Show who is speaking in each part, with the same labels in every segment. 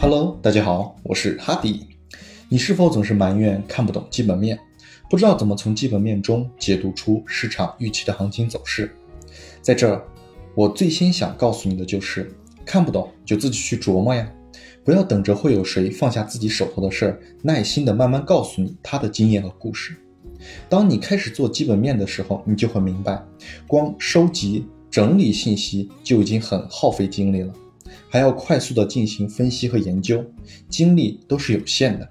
Speaker 1: Hello，大家好，我是哈迪。你是否总是埋怨看不懂基本面，不知道怎么从基本面中解读出市场预期的行情走势？在这儿，我最先想告诉你的就是，看不懂就自己去琢磨呀，不要等着会有谁放下自己手头的事儿，耐心的慢慢告诉你他的经验和故事。当你开始做基本面的时候，你就会明白，光收集整理信息就已经很耗费精力了。还要快速的进行分析和研究，精力都是有限的。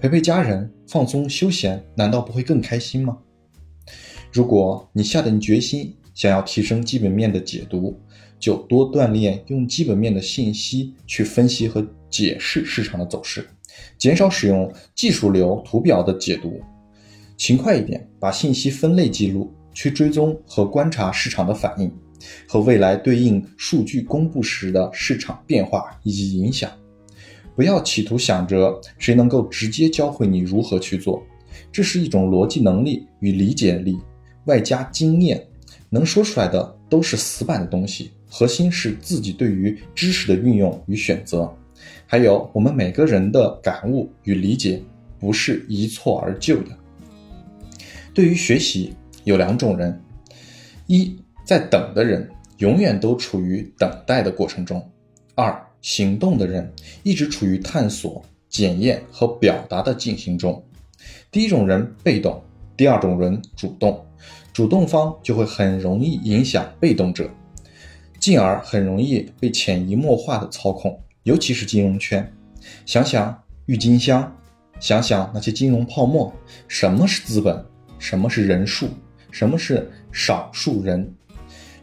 Speaker 1: 陪陪家人，放松休闲，难道不会更开心吗？如果你下定决心想要提升基本面的解读，就多锻炼用基本面的信息去分析和解释市场的走势，减少使用技术流图表的解读，勤快一点，把信息分类记录，去追踪和观察市场的反应。和未来对应数据公布时的市场变化以及影响，不要企图想着谁能够直接教会你如何去做，这是一种逻辑能力与理解力，外加经验，能说出来的都是死板的东西，核心是自己对于知识的运用与选择，还有我们每个人的感悟与理解，不是一蹴而就的。对于学习，有两种人，一。在等的人永远都处于等待的过程中。二，行动的人一直处于探索、检验和表达的进行中。第一种人被动，第二种人主动。主动方就会很容易影响被动者，进而很容易被潜移默化的操控，尤其是金融圈。想想郁金香，想想那些金融泡沫。什么是资本？什么是人数？什么是少数人？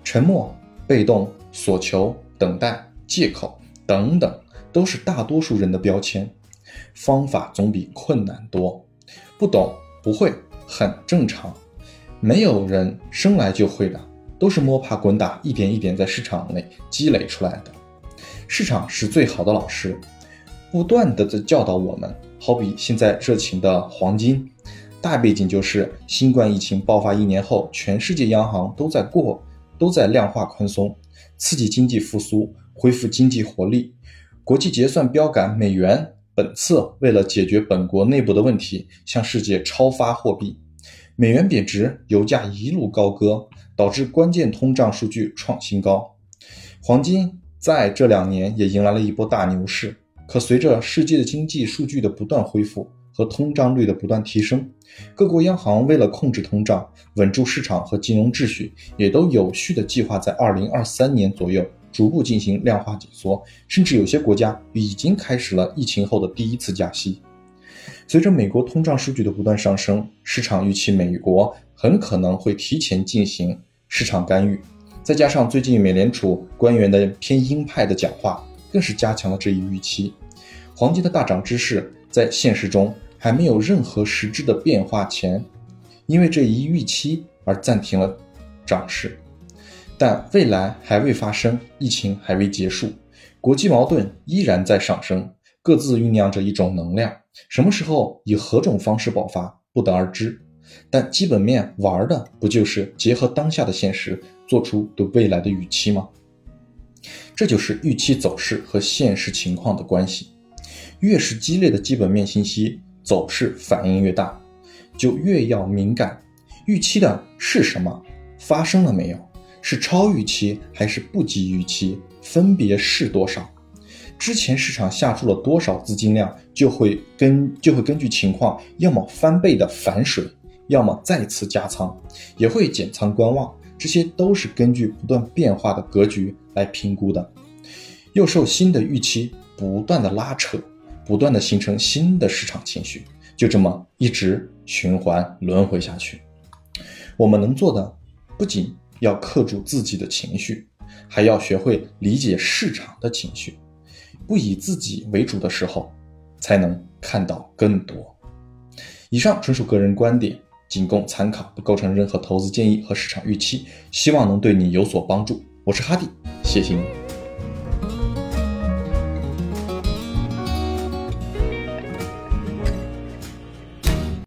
Speaker 1: 沉默、被动、所求、等待、借口等等，都是大多数人的标签。方法总比困难多，不懂不会很正常。没有人生来就会的，都是摸爬滚打，一点一点在市场内积累出来的。市场是最好的老师，不断的在教导我们。好比现在热情的黄金，大背景就是新冠疫情爆发一年后，全世界央行都在过。都在量化宽松，刺激经济复苏，恢复经济活力。国际结算标杆美元本次为了解决本国内部的问题，向世界超发货币，美元贬值，油价一路高歌，导致关键通胀数据创新高。黄金在这两年也迎来了一波大牛市，可随着世界的经济数据的不断恢复。和通胀率的不断提升，各国央行为了控制通胀、稳住市场和金融秩序，也都有序的计划在二零二三年左右逐步进行量化紧缩，甚至有些国家已经开始了疫情后的第一次加息。随着美国通胀数据的不断上升，市场预期美国很可能会提前进行市场干预，再加上最近美联储官员的偏鹰派的讲话，更是加强了这一预期。黄金的大涨之势，在现实中。还没有任何实质的变化前，因为这一预期而暂停了涨势，但未来还未发生，疫情还未结束，国际矛盾依然在上升，各自酝酿着一种能量，什么时候以何种方式爆发不得而知。但基本面玩的不就是结合当下的现实，做出对未来的预期吗？这就是预期走势和现实情况的关系，越是激烈的基本面信息。走势反应越大，就越要敏感。预期的是什么？发生了没有？是超预期还是不及预期？分别是多少？之前市场下注了多少资金量，就会根就会根据情况，要么翻倍的反水，要么再次加仓，也会减仓观望。这些都是根据不断变化的格局来评估的，又受新的预期不断的拉扯。不断的形成新的市场情绪，就这么一直循环轮回下去。我们能做的，不仅要克住自己的情绪，还要学会理解市场的情绪。不以自己为主的时候，才能看到更多。以上纯属个人观点，仅供参考，不构成任何投资建议和市场预期。希望能对你有所帮助。我是哈迪，谢谢你。